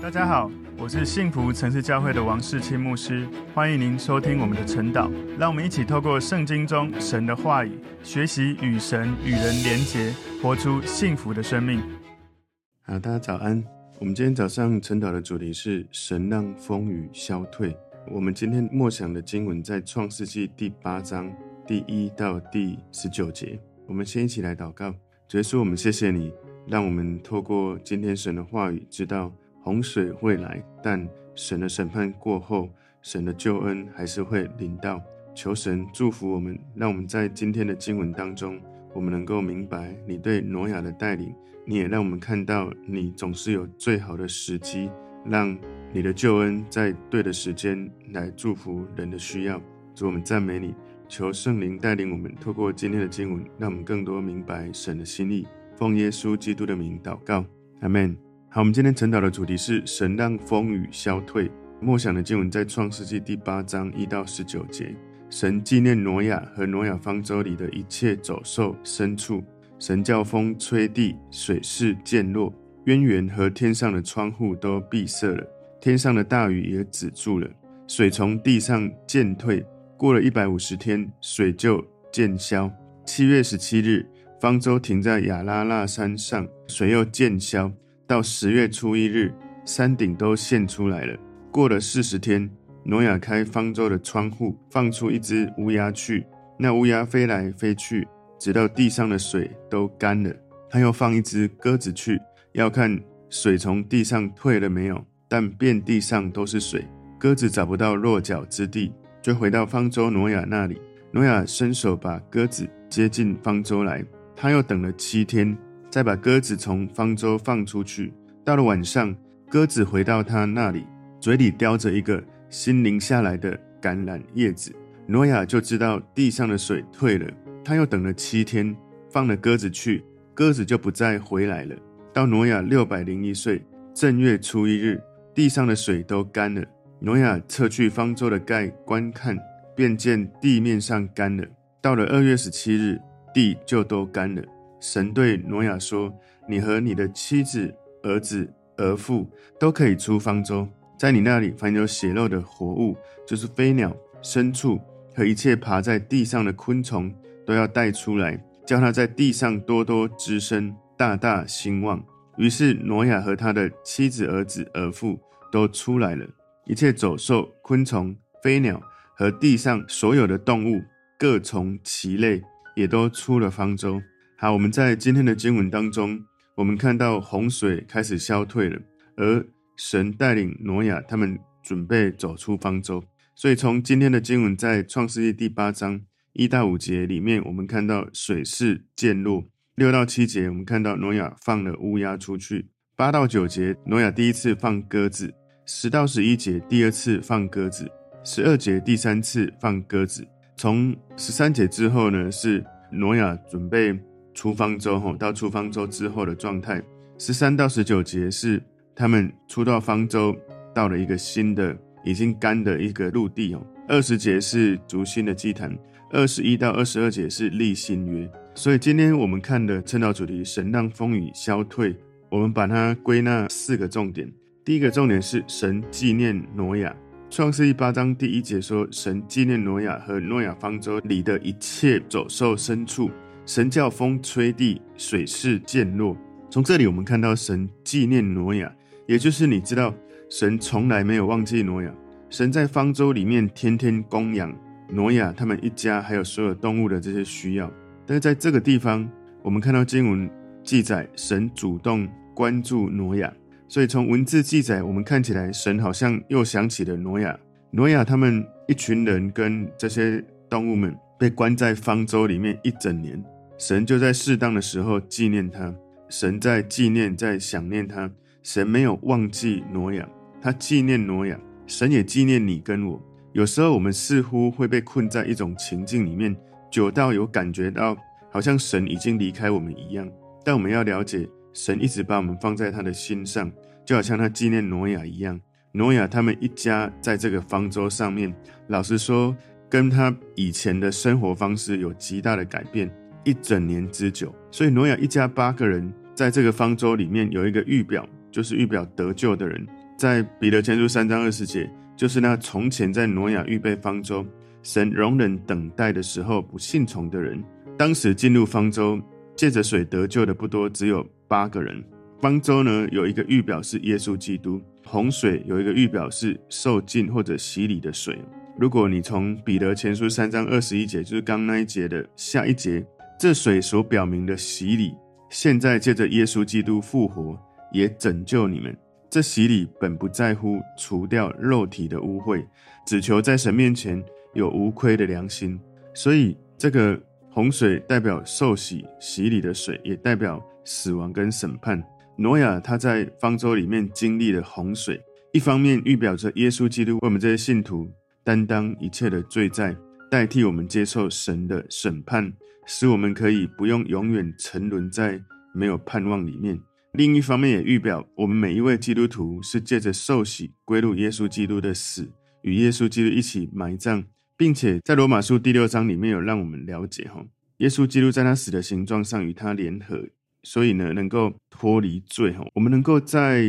大家好，我是幸福城市教会的王世清牧师，欢迎您收听我们的晨祷。让我们一起透过圣经中神的话语，学习与神与人连结，活出幸福的生命。好，大家早安。我们今天早上晨祷的主题是神让风雨消退。我们今天默想的经文在创世纪第八章第一到第十九节。我们先一起来祷告，主耶稣，我们谢谢你，让我们透过今天神的话语，知道。洪水会来，但神的审判过后，神的救恩还是会临到。求神祝福我们，让我们在今天的经文当中，我们能够明白你对挪亚的带领。你也让我们看到，你总是有最好的时机，让你的救恩在对的时间来祝福人的需要。主，我们赞美你，求圣灵带领我们，透过今天的经文，让我们更多明白神的心意。奉耶稣基督的名祷告，阿门。好，我们今天晨祷的主题是神让风雨消退。默想的经文在创世纪第八章一到十九节。神纪念挪亚和挪亚方舟里的一切走兽、牲畜。神叫风吹地，水势渐落，渊源和天上的窗户都闭塞了，天上的大雨也止住了，水从地上渐退。过了一百五十天，水就渐消。七月十七日，方舟停在亚拉腊山上，水又渐消。到十月初一日，山顶都现出来了。过了四十天，挪亚开方舟的窗户，放出一只乌鸦去。那乌鸦飞来飞去，直到地上的水都干了。他又放一只鸽子去，要看水从地上退了没有。但遍地上都是水，鸽子找不到落脚之地，就回到方舟挪亚那里。挪亚伸手把鸽子接进方舟来。他又等了七天。再把鸽子从方舟放出去。到了晚上，鸽子回到他那里，嘴里叼着一个新淋下来的橄榄叶子。挪亚就知道地上的水退了。他又等了七天，放了鸽子去，鸽子就不再回来了。到挪亚六百零一岁正月初一日，地上的水都干了。挪亚撤去方舟的盖观看，便见地面上干了。到了二月十七日，地就都干了。神对挪亚说：“你和你的妻子、儿子、儿妇都可以出方舟，在你那里凡有血肉的活物，就是飞鸟、牲畜和一切爬在地上的昆虫，都要带出来，叫它在地上多多滋生，大大兴旺。”于是挪亚和他的妻子、儿子、儿妇都出来了，一切走兽、昆虫、飞鸟和地上所有的动物，各从其类，也都出了方舟。好，我们在今天的经文当中，我们看到洪水开始消退了，而神带领挪亚他们准备走出方舟。所以从今天的经文在创世纪第八章一到五节里面，我们看到水势渐落；六到七节我们看到挪亚放了乌鸦出去；八到九节挪亚第一次放鸽子；十到十一节第二次放鸽子；十二节第三次放鸽子。从十三节之后呢，是挪亚准备。出方舟吼，到出方舟之后的状态，十三到十九节是他们出到方舟，到了一个新的、已经干的一个陆地哦。二十节是筑新的祭坛，二十一到二十二节是立新约。所以今天我们看的晨祷主题，神让风雨消退，我们把它归纳四个重点。第一个重点是神纪念挪亚，创世记八章第一节说，神纪念挪亚和挪亚方舟里的一切走兽牲畜。神叫风吹地，水势渐落。从这里我们看到神纪念挪亚，也就是你知道，神从来没有忘记挪亚。神在方舟里面天天供养挪亚他们一家，还有所有动物的这些需要。但是在这个地方，我们看到经文记载，神主动关注挪亚。所以从文字记载，我们看起来神好像又想起了挪亚。挪亚他们一群人跟这些动物们被关在方舟里面一整年。神就在适当的时候纪念他，神在纪念，在想念他。神没有忘记挪亚，他纪念挪亚，神也纪念你跟我。有时候我们似乎会被困在一种情境里面，久到有感觉到好像神已经离开我们一样。但我们要了解，神一直把我们放在他的心上，就好像他纪念挪亚一样。挪亚他们一家在这个方舟上面，老实说，跟他以前的生活方式有极大的改变。一整年之久，所以挪亚一家八个人在这个方舟里面有一个预表，就是预表得救的人。在彼得前书三章二十节，就是那从前在挪亚预备方舟，神容忍等待的时候不信从的人。当时进入方舟，借着水得救的不多，只有八个人。方舟呢，有一个预表是耶稣基督；洪水有一个预表是受浸或者洗礼的水。如果你从彼得前书三章二十一节，就是刚那一节的下一节，这水所表明的洗礼，现在借着耶稣基督复活，也拯救你们。这洗礼本不在乎除掉肉体的污秽，只求在神面前有无亏的良心。所以，这个洪水代表受洗洗礼的水，也代表死亡跟审判。挪亚他在方舟里面经历了洪水，一方面预表着耶稣基督为我们这些信徒担当一切的罪债，代替我们接受神的审判，使我们可以不用永远沉沦在没有盼望里面。另一方面，也预表我们每一位基督徒是借着受洗归入耶稣基督的死，与耶稣基督一起埋葬，并且在罗马书第六章里面有让我们了解哈，耶稣基督在他死的形状上与他联合，所以呢能够脱离罪哈。我们能够在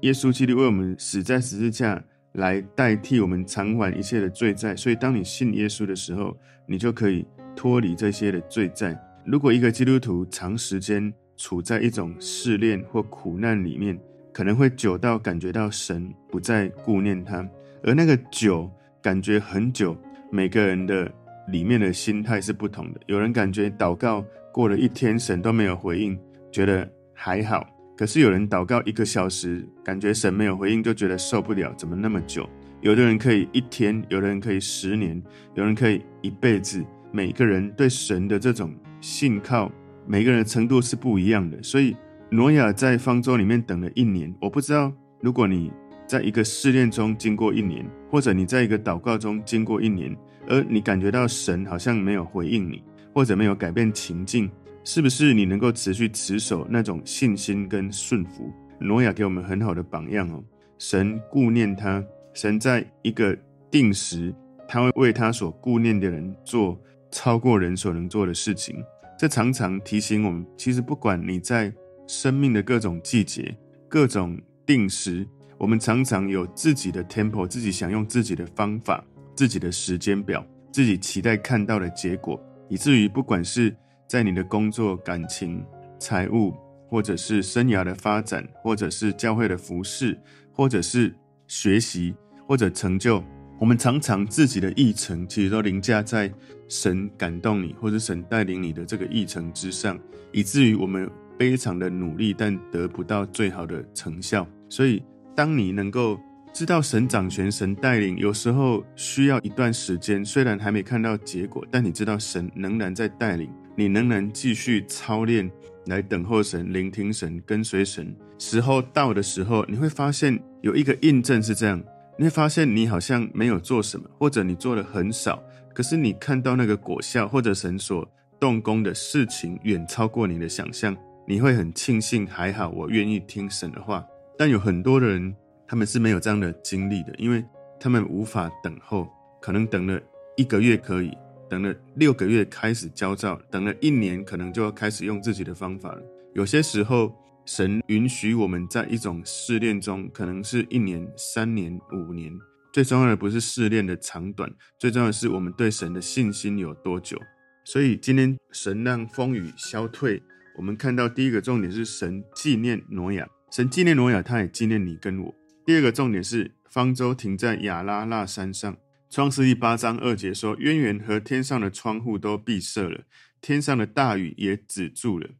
耶稣基督为我们死在十字架，来代替我们偿还一切的罪债。所以当你信耶稣的时候，你就可以脱离这些的罪债。如果一个基督徒长时间，处在一种试炼或苦难里面，可能会久到感觉到神不再顾念他，而那个久感觉很久，每个人的里面的心态是不同的。有人感觉祷告过了一天，神都没有回应，觉得还好；可是有人祷告一个小时，感觉神没有回应，就觉得受不了，怎么那么久？有的人可以一天，有的人可以十年，有人可以一辈子。每个人对神的这种信靠。每个人的程度是不一样的，所以挪亚在方舟里面等了一年。我不知道，如果你在一个试炼中经过一年，或者你在一个祷告中经过一年，而你感觉到神好像没有回应你，或者没有改变情境，是不是你能够持续持守那种信心跟顺服？挪亚给我们很好的榜样哦。神顾念他，神在一个定时，他会为他所顾念的人做超过人所能做的事情。这常常提醒我们，其实不管你在生命的各种季节、各种定时，我们常常有自己的 tempo，自己想用自己的方法、自己的时间表、自己期待看到的结果，以至于不管是在你的工作、感情、财务，或者是生涯的发展，或者是教会的服事，或者是学习，或者成就。我们常常自己的议程，其实都凌驾在神感动你或者神带领你的这个议程之上，以至于我们非常的努力，但得不到最好的成效。所以，当你能够知道神掌权、神带领，有时候需要一段时间，虽然还没看到结果，但你知道神仍然在带领，你仍然继续操练来等候神、聆听神、跟随神。时候到的时候，你会发现有一个印证是这样。你会发现，你好像没有做什么，或者你做的很少，可是你看到那个果效，或者神所动工的事情远超过你的想象，你会很庆幸，还好我愿意听神的话。但有很多的人，他们是没有这样的经历的，因为他们无法等候，可能等了一个月可以，等了六个月开始焦躁，等了一年可能就要开始用自己的方法了。有些时候。神允许我们在一种试炼中，可能是一年、三年、五年。最重要的不是试炼的长短，最重要的是我们对神的信心有多久。所以今天神让风雨消退，我们看到第一个重点是神纪念挪亚，神纪念挪亚，他也纪念你跟我。第二个重点是方舟停在亚拉腊山上。创世记八章二节说：渊源和天上的窗户都闭塞了，天上的大雨也止住了。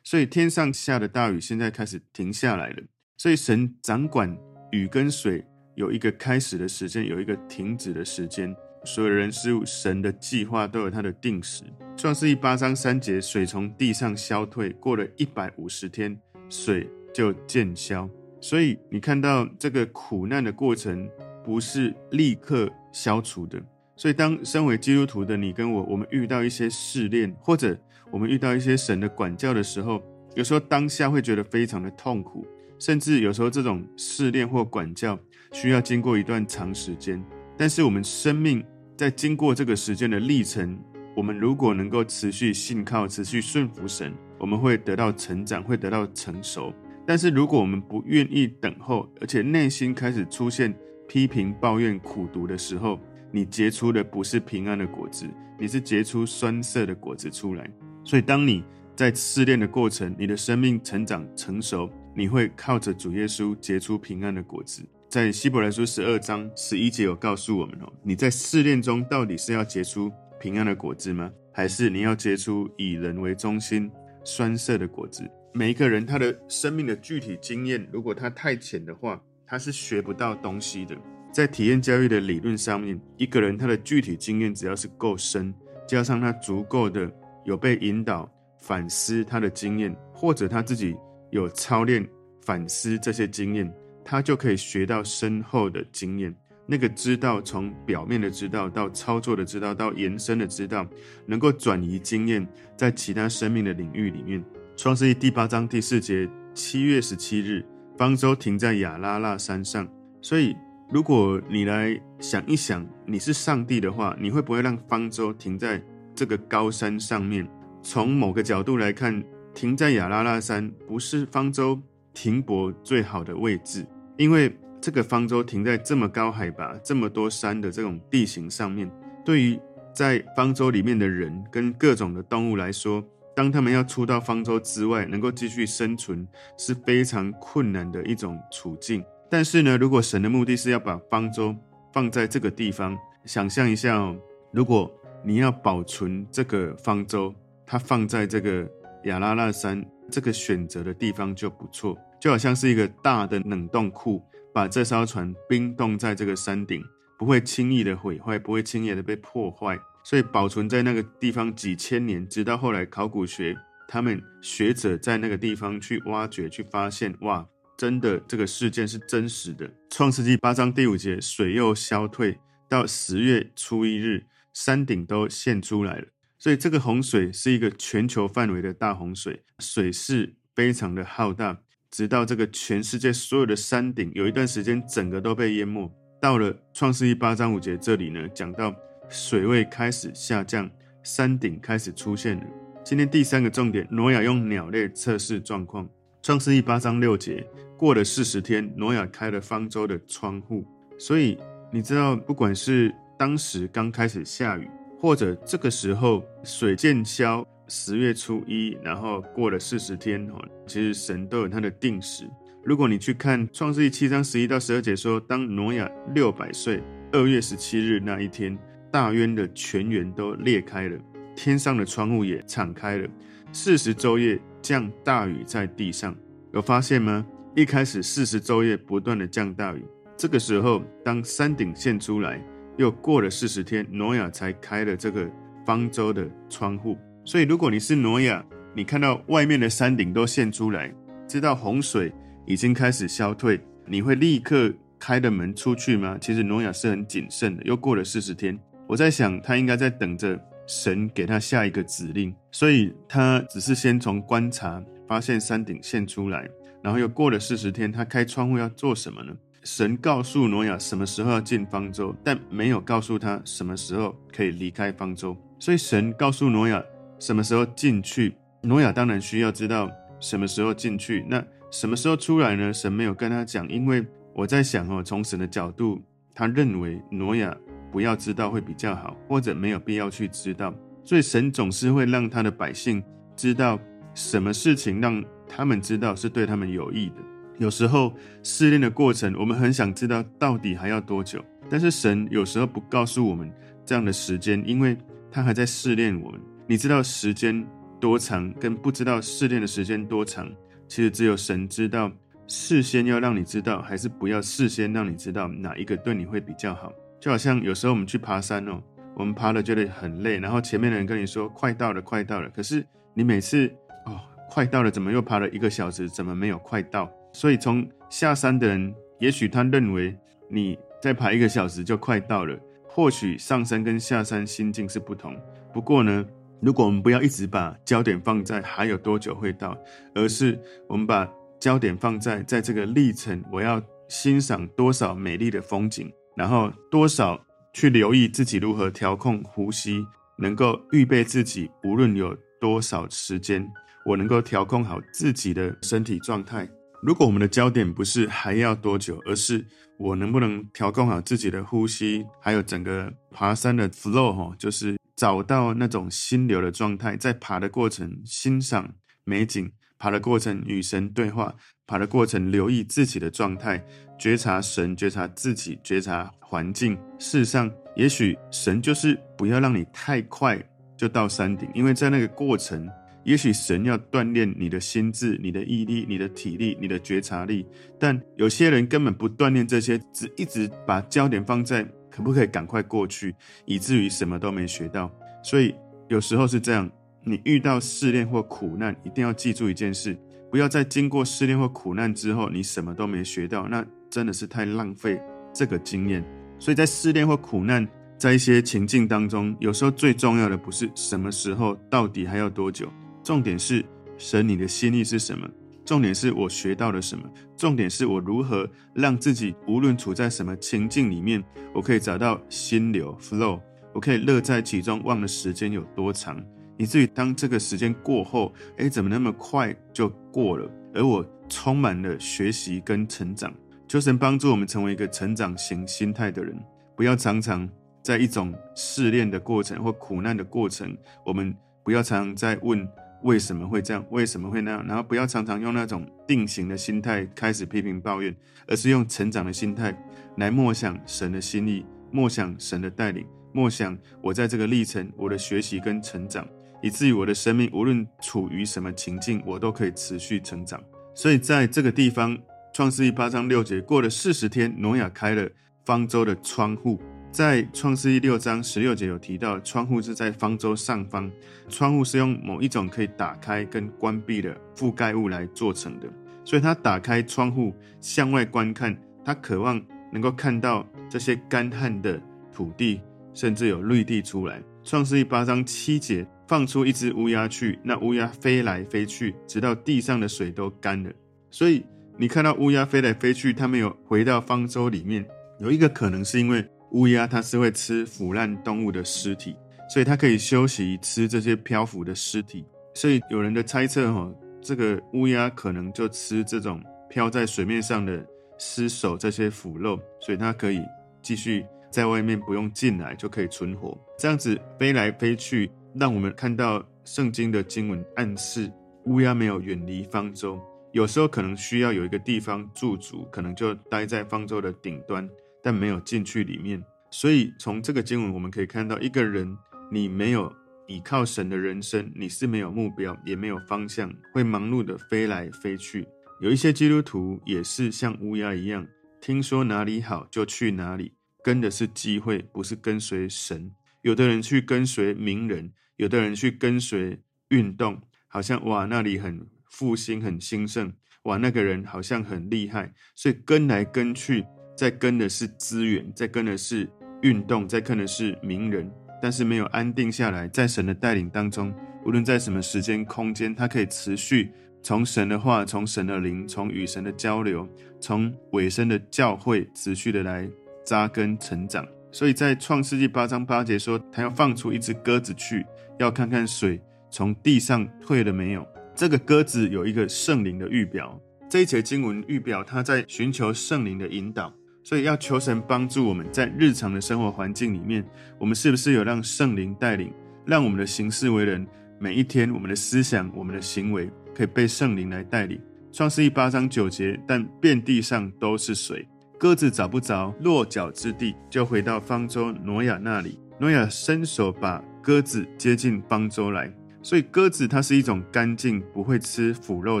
所以天上下的大雨现在开始停下来了。所以神掌管雨跟水，有一个开始的时间，有一个停止的时间。所有人事物，神的计划都有它的定时。创世记八章三节，水从地上消退，过了一百五十天，水就渐消。所以你看到这个苦难的过程，不是立刻消除的。所以当身为基督徒的你跟我，我们遇到一些试炼，或者我们遇到一些神的管教的时候，有时候当下会觉得非常的痛苦，甚至有时候这种试炼或管教需要经过一段长时间。但是我们生命在经过这个时间的历程，我们如果能够持续信靠、持续顺服神，我们会得到成长，会得到成熟。但是如果我们不愿意等候，而且内心开始出现批评、抱怨、苦读的时候，你结出的不是平安的果子，你是结出酸涩的果子出来。所以，当你在试炼的过程，你的生命成长成熟，你会靠着主耶稣结出平安的果子。在希伯来书十二章十一节有告诉我们哦，你在试炼中到底是要结出平安的果子吗？还是你要结出以人为中心酸涩的果子？每一个人他的生命的具体经验，如果他太浅的话，他是学不到东西的。在体验教育的理论上面，一个人他的具体经验只要是够深，加上他足够的有被引导反思他的经验，或者他自己有操练反思这些经验。他就可以学到深厚的经验，那个知道从表面的知道到操作的知道到延伸的知道，能够转移经验在其他生命的领域里面。创世记第八章第四节，七月十七日，方舟停在亚拉腊山上。所以，如果你来想一想，你是上帝的话，你会不会让方舟停在这个高山上面？从某个角度来看，停在亚拉腊山不是方舟停泊最好的位置。因为这个方舟停在这么高海拔、这么多山的这种地形上面，对于在方舟里面的人跟各种的动物来说，当他们要出到方舟之外，能够继续生存是非常困难的一种处境。但是呢，如果神的目的是要把方舟放在这个地方，想象一下哦，如果你要保存这个方舟，它放在这个亚拉拉山这个选择的地方就不错。就好像是一个大的冷冻库，把这艘船冰冻在这个山顶，不会轻易的毁坏，不会轻易的被破坏，所以保存在那个地方几千年，直到后来考古学他们学者在那个地方去挖掘，去发现，哇，真的这个事件是真实的。创世纪八章第五节，水又消退，到十月初一日，山顶都现出来了。所以这个洪水是一个全球范围的大洪水，水势非常的浩大。直到这个全世界所有的山顶有一段时间整个都被淹没。到了创世记八章五节这里呢，讲到水位开始下降，山顶开始出现了。今天第三个重点，挪亚用鸟类测试状况。创世记八章六节，过了四十天，挪亚开了方舟的窗户。所以你知道，不管是当时刚开始下雨，或者这个时候水渐消。十月初一，然后过了四十天，哦，其实神都有他的定时。如果你去看创世记七章十一到十二节说，当挪亚六百岁，二月十七日那一天，大渊的泉源都裂开了，天上的窗户也敞开了，四十昼夜降大雨在地上。有发现吗？一开始四十昼夜不断的降大雨，这个时候当山顶现出来，又过了四十天，挪亚才开了这个方舟的窗户。所以，如果你是挪亚，你看到外面的山顶都现出来，知道洪水已经开始消退，你会立刻开的门出去吗？其实挪亚是很谨慎的。又过了四十天，我在想他应该在等着神给他下一个指令，所以他只是先从观察发现山顶现出来，然后又过了四十天，他开窗户要做什么呢？神告诉挪亚什么时候要进方舟，但没有告诉他什么时候可以离开方舟，所以神告诉挪亚。什么时候进去？挪亚当然需要知道什么时候进去。那什么时候出来呢？神没有跟他讲，因为我在想哦，从神的角度，他认为挪亚不要知道会比较好，或者没有必要去知道。所以神总是会让他的百姓知道什么事情，让他们知道是对他们有益的。有时候试炼的过程，我们很想知道到底还要多久，但是神有时候不告诉我们这样的时间，因为他还在试炼我们。你知道时间多长，跟不知道试炼的时间多长，其实只有神知道。事先要让你知道，还是不要事先让你知道哪一个对你会比较好？就好像有时候我们去爬山哦，我们爬了觉得很累，然后前面的人跟你说快到了，快到了。可是你每次哦，快到了，怎么又爬了一个小时？怎么没有快到？所以从下山的人，也许他认为你再爬一个小时就快到了，或许上山跟下山心境是不同。不过呢，如果我们不要一直把焦点放在还有多久会到，而是我们把焦点放在在这个历程，我要欣赏多少美丽的风景，然后多少去留意自己如何调控呼吸，能够预备自己，无论有多少时间，我能够调控好自己的身体状态，如果我们的焦点不是还要多久，而是我能不能调控好自己的呼吸，还有整个爬山的 flow 哈，就是找到那种心流的状态，在爬的过程欣赏美景，爬的过程与神对话，爬的过程留意自己的状态，觉察神，觉察自己，觉察环境。事实上，也许神就是不要让你太快就到山顶，因为在那个过程。也许神要锻炼你的心智、你的毅力、你的体力、你的觉察力，但有些人根本不锻炼这些，只一直把焦点放在可不可以赶快过去，以至于什么都没学到。所以有时候是这样，你遇到试炼或苦难，一定要记住一件事：不要在经过试炼或苦难之后，你什么都没学到，那真的是太浪费这个经验。所以在试炼或苦难，在一些情境当中，有时候最重要的不是什么时候，到底还要多久。重点是神，你的心意是什么？重点是我学到了什么？重点是我如何让自己无论处在什么情境里面，我可以找到心流 flow，我可以乐在其中，忘了时间有多长，以至于当这个时间过后，诶，怎么那么快就过了？而我充满了学习跟成长。求神帮助我们成为一个成长型心态的人，不要常常在一种试炼的过程或苦难的过程，我们不要常常在问。为什么会这样？为什么会那样？然后不要常常用那种定型的心态开始批评抱怨，而是用成长的心态来默想神的心意，默想神的带领，默想我在这个历程我的学习跟成长，以至于我的生命无论处于什么情境，我都可以持续成长。所以在这个地方，创世记八章六节，过了四十天，挪亚开了方舟的窗户。在创世记六章十六节有提到，窗户是在方舟上方，窗户是用某一种可以打开跟关闭的覆盖物来做成的，所以他打开窗户向外观看，他渴望能够看到这些干旱的土地，甚至有绿地出来。创世记八章七节，放出一只乌鸦去，那乌鸦飞来飞去，直到地上的水都干了。所以你看到乌鸦飞来飞去，它没有回到方舟里面，有一个可能是因为。乌鸦它是会吃腐烂动物的尸体，所以它可以休息吃这些漂浮的尸体。所以有人的猜测哈，这个乌鸦可能就吃这种漂在水面上的尸首这些腐肉，所以它可以继续在外面不用进来就可以存活。这样子飞来飞去，让我们看到圣经的经文暗示乌鸦没有远离方舟，有时候可能需要有一个地方驻足，可能就待在方舟的顶端。但没有进去里面，所以从这个经文我们可以看到，一个人你没有依靠神的人生，你是没有目标，也没有方向，会忙碌的飞来飞去。有一些基督徒也是像乌鸦一样，听说哪里好就去哪里，跟的是机会，不是跟随神。有的人去跟随名人，有的人去跟随运动，好像哇那里很复兴很兴盛，哇那个人好像很厉害，所以跟来跟去。在跟的是资源，在跟的是运动，在跟的是名人，但是没有安定下来。在神的带领当中，无论在什么时间空间，他可以持续从神的话、从神的灵、从与神的交流、从尾声的教会持续的来扎根成长。所以在创世纪八章八节说，他要放出一只鸽子去，要看看水从地上退了没有。这个鸽子有一个圣灵的预表，这一节经文预表他在寻求圣灵的引导。所以要求神帮助我们在日常的生活环境里面，我们是不是有让圣灵带领，让我们的行事为人，每一天我们的思想、我们的行为可以被圣灵来带领。创世一八章九节，但遍地上都是水，鸽子找不着落脚之地，就回到方舟挪亚那里。挪亚伸手把鸽子接进方舟来。所以鸽子它是一种干净、不会吃腐肉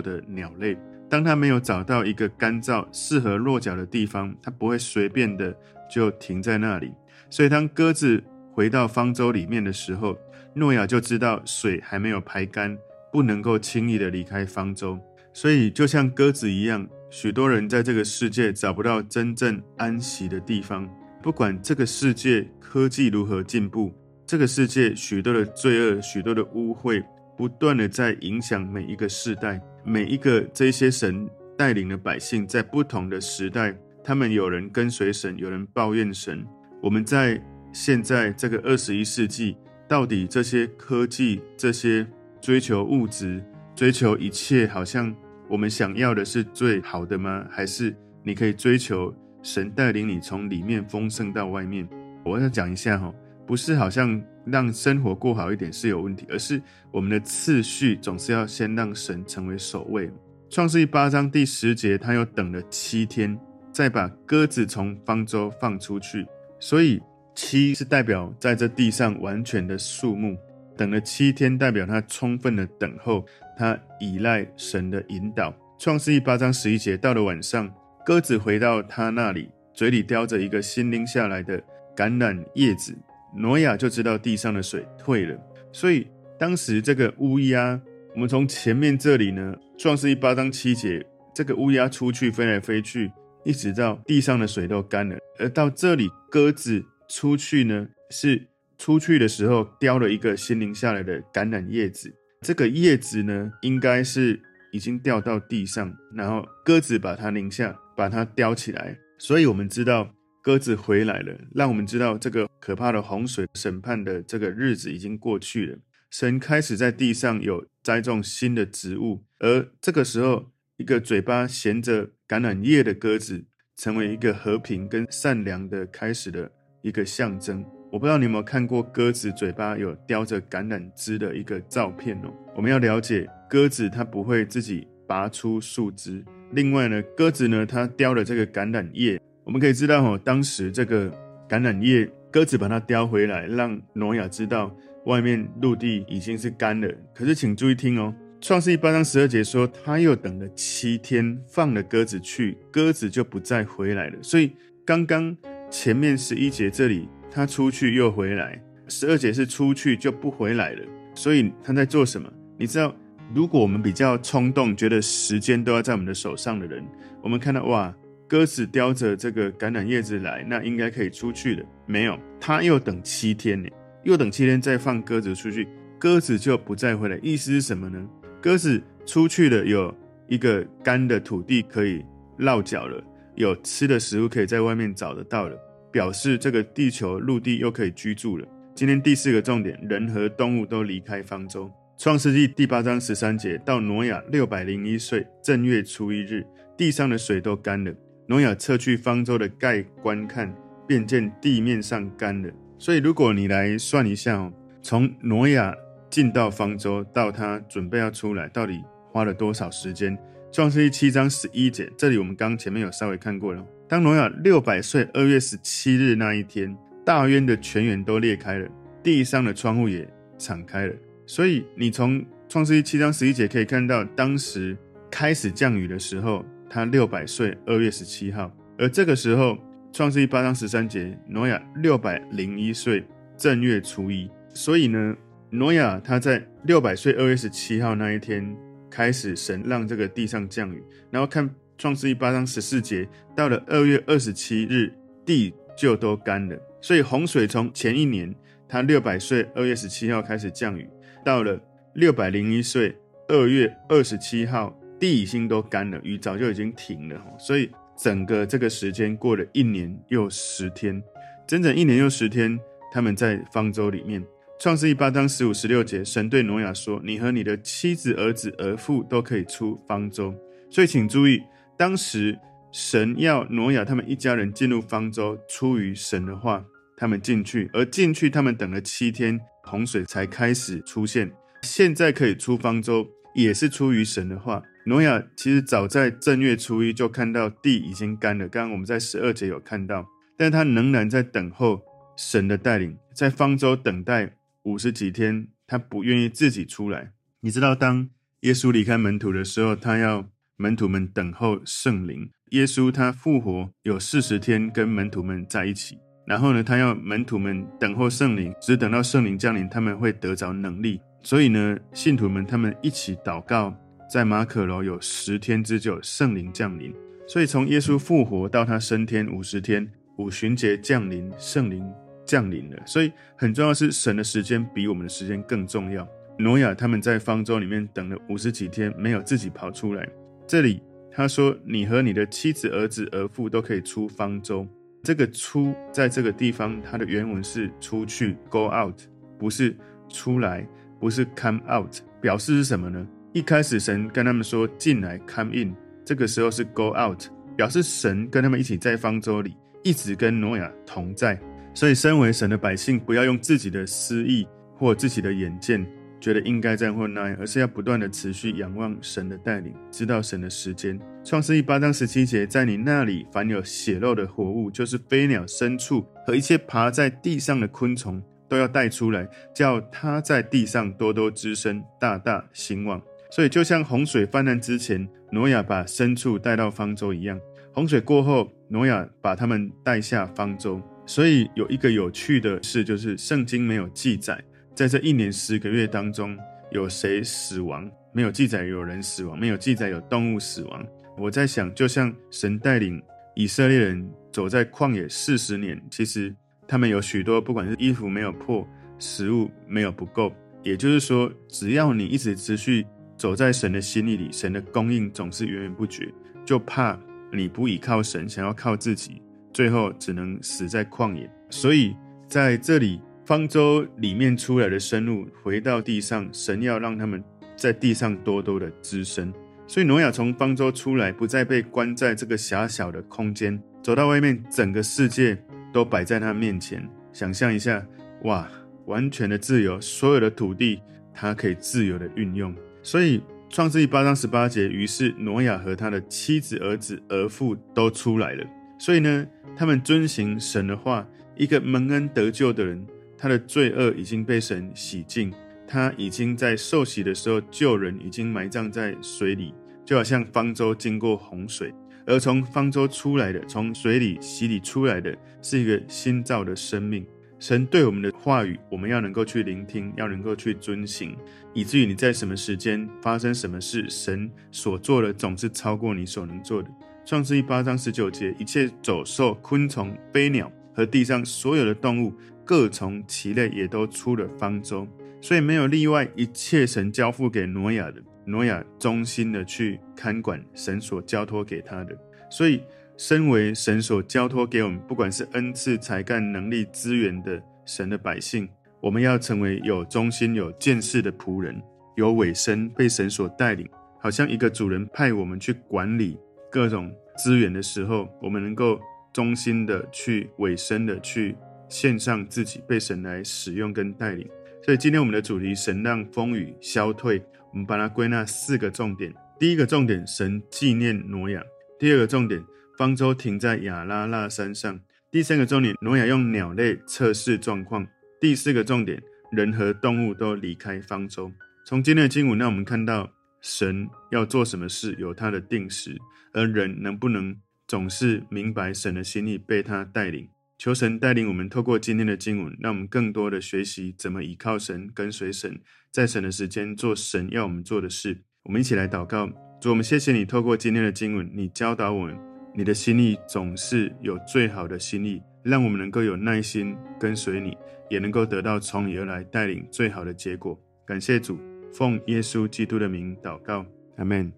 的鸟类。当他没有找到一个干燥、适合落脚的地方，他不会随便的就停在那里。所以，当鸽子回到方舟里面的时候，诺亚就知道水还没有排干，不能够轻易的离开方舟。所以，就像鸽子一样，许多人在这个世界找不到真正安息的地方。不管这个世界科技如何进步，这个世界许多的罪恶、许多的污秽，不断的在影响每一个世代。每一个这些神带领的百姓，在不同的时代，他们有人跟随神，有人抱怨神。我们在现在这个二十一世纪，到底这些科技、这些追求物质、追求一切好像我们想要的是最好的吗？还是你可以追求神带领你从里面丰盛到外面？我要讲一下哈，不是好像让生活过好一点是有问题，而是我们的次序总是要先让神成为首位。创世记八章第十节，他又等了七天，再把鸽子从方舟放出去。所以七是代表在这地上完全的数目，等了七天代表他充分的等候，他依赖神的引导。创世记八章十一节，到了晚上，鸽子回到他那里，嘴里叼着一个新拎下来的橄榄叶子，挪亚就知道地上的水退了。所以当时这个乌鸦，我们从前面这里呢，创世一八章七节，这个乌鸦出去飞来飞去，一直到地上的水都干了。而到这里，鸽子出去呢，是出去的时候叼了一个新淋下来的橄榄叶子。这个叶子呢，应该是已经掉到地上，然后鸽子把它拎下，把它叼起来。所以我们知道。鸽子回来了，让我们知道这个可怕的洪水审判的这个日子已经过去了。神开始在地上有栽种新的植物，而这个时候，一个嘴巴衔着橄榄叶的鸽子，成为一个和平跟善良的开始的一个象征。我不知道你有没有看过鸽子嘴巴有叼着橄榄枝的一个照片哦。我们要了解，鸽子它不会自己拔出树枝。另外呢，鸽子呢，它叼了这个橄榄叶。我们可以知道，哦，当时这个橄榄叶，鸽子把它叼回来，让挪亚知道外面陆地已经是干了。可是，请注意听哦，《创世记》八章十二节说，他又等了七天，放了鸽子去，鸽子就不再回来了。所以，刚刚前面十一节这里，他出去又回来，十二节是出去就不回来了。所以他在做什么？你知道，如果我们比较冲动，觉得时间都要在我们的手上的人，我们看到哇。鸽子叼着这个橄榄叶子来，那应该可以出去了。没有，他又等七天呢，又等七天再放鸽子出去，鸽子就不再回来。意思是什么呢？鸽子出去了，有一个干的土地可以落脚了，有吃的食物可以在外面找得到了，表示这个地球陆地又可以居住了。今天第四个重点，人和动物都离开方舟。创世纪第八章十三节，到挪亚六百零一岁正月初一日，地上的水都干了。挪亚撤去方舟的盖观看，便见地面上干了。所以，如果你来算一下哦，从挪亚进到方舟到他准备要出来，到底花了多少时间？创世记七章十一节，这里我们刚前面有稍微看过了。当挪亚六百岁二月十七日那一天，大渊的泉源都裂开了，地上的窗户也敞开了。所以，你从创世记七章十一节可以看到，当时开始降雨的时候。他六百岁，二月十七号，而这个时候，创世记八章十三节，挪亚六百零一岁，正月初一。所以呢，挪亚他在六百岁，二月十七号那一天开始，神让这个地上降雨。然后看创世记八章十四节，到了二月二十七日，地就都干了。所以洪水从前一年他六百岁，二月十七号开始降雨，到了六百零一岁，二月二十七号。地已经都干了，雨早就已经停了，所以整个这个时间过了一年又十天，整整一年又十天，他们在方舟里面。创世记八章十五、十六节，神对挪亚说：“你和你的妻子、儿子、儿妇都可以出方舟。”所以请注意，当时神要挪亚他们一家人进入方舟，出于神的话，他们进去，而进去他们等了七天，洪水才开始出现。现在可以出方舟，也是出于神的话。挪亚其实早在正月初一就看到地已经干了，刚刚我们在十二节有看到，但他仍然在等候神的带领，在方舟等待五十几天，他不愿意自己出来。你知道，当耶稣离开门徒的时候，他要门徒们等候圣灵。耶稣他复活有四十天跟门徒们在一起，然后呢，他要门徒们等候圣灵，只等到圣灵降临，他们会得着能力。所以呢，信徒们他们一起祷告。在马可楼有十天之久，圣灵降临。所以从耶稣复活到他升天五十天，五旬节降临，圣灵降临了。所以很重要是，神的时间比我们的时间更重要。挪亚他们在方舟里面等了五十几天，没有自己跑出来。这里他说：“你和你的妻子、儿子、儿妇都可以出方舟。”这个“出”在这个地方，它的原文是出去 （go out），不是出来，不是 come out。表示是什么呢？一开始神跟他们说进来 come in，这个时候是 go out，表示神跟他们一起在方舟里，一直跟挪亚同在。所以，身为神的百姓，不要用自己的私意或自己的眼见，觉得应该这样或那样，而是要不断的持续仰望神的带领，知道神的时间。创世记八章十七节，在你那里凡有血肉的活物，就是飞鸟、牲畜和一切爬在地上的昆虫，都要带出来，叫它在地上多多滋生，大大兴旺。所以，就像洪水泛滥之前，挪亚把牲畜带到方舟一样，洪水过后，挪亚把他们带下方舟。所以，有一个有趣的事，就是圣经没有记载，在这一年十个月当中有谁死亡，没有记载有人死亡，没有记载有动物死亡。我在想，就像神带领以色列人走在旷野四十年，其实他们有许多，不管是衣服没有破，食物没有不够，也就是说，只要你一直持续。走在神的心意里，神的供应总是源源不绝。就怕你不依靠神，想要靠自己，最后只能死在旷野。所以在这里，方舟里面出来的生物回到地上，神要让他们在地上多多的滋生。所以挪亚从方舟出来，不再被关在这个狭小的空间，走到外面，整个世界都摆在他面前。想象一下，哇，完全的自由，所有的土地他可以自由的运用。所以，创世记八章十八节，于是挪亚和他的妻子、儿子、儿妇都出来了。所以呢，他们遵行神的话。一个蒙恩得救的人，他的罪恶已经被神洗净，他已经在受洗的时候救人，已经埋葬在水里，就好像方舟经过洪水，而从方舟出来的，从水里洗礼出来的，是一个新造的生命。神对我们的话语，我们要能够去聆听，要能够去遵行，以至于你在什么时间发生什么事，神所做的总是超过你所能做的。创世记八章十九节，一切走兽、昆虫、飞鸟和地上所有的动物，各从其类，也都出了方舟，所以没有例外，一切神交付给挪亚的，挪亚忠心的去看管神所交托给他的，所以。身为神所交托给我们，不管是恩赐、才干、能力、资源的神的百姓，我们要成为有忠心、有见识的仆人，有委身被神所带领，好像一个主人派我们去管理各种资源的时候，我们能够忠心的去委身的去献上自己，被神来使用跟带领。所以今天我们的主题，神让风雨消退，我们把它归纳四个重点。第一个重点，神纪念挪亚；第二个重点。方舟停在亚拉腊山上。第三个重点，挪亚用鸟类测试状况。第四个重点，人和动物都离开方舟。从今天的经文，让我们看到神要做什么事，有他的定时，而人能不能总是明白神的心意，被他带领。求神带领我们，透过今天的经文，让我们更多的学习怎么依靠神，跟随神，在神的时间做神要我们做的事。我们一起来祷告，主，我们谢谢你，透过今天的经文，你教导我们。你的心意总是有最好的心意，让我们能够有耐心跟随你，也能够得到从你而来带领最好的结果。感谢主，奉耶稣基督的名祷告，阿门。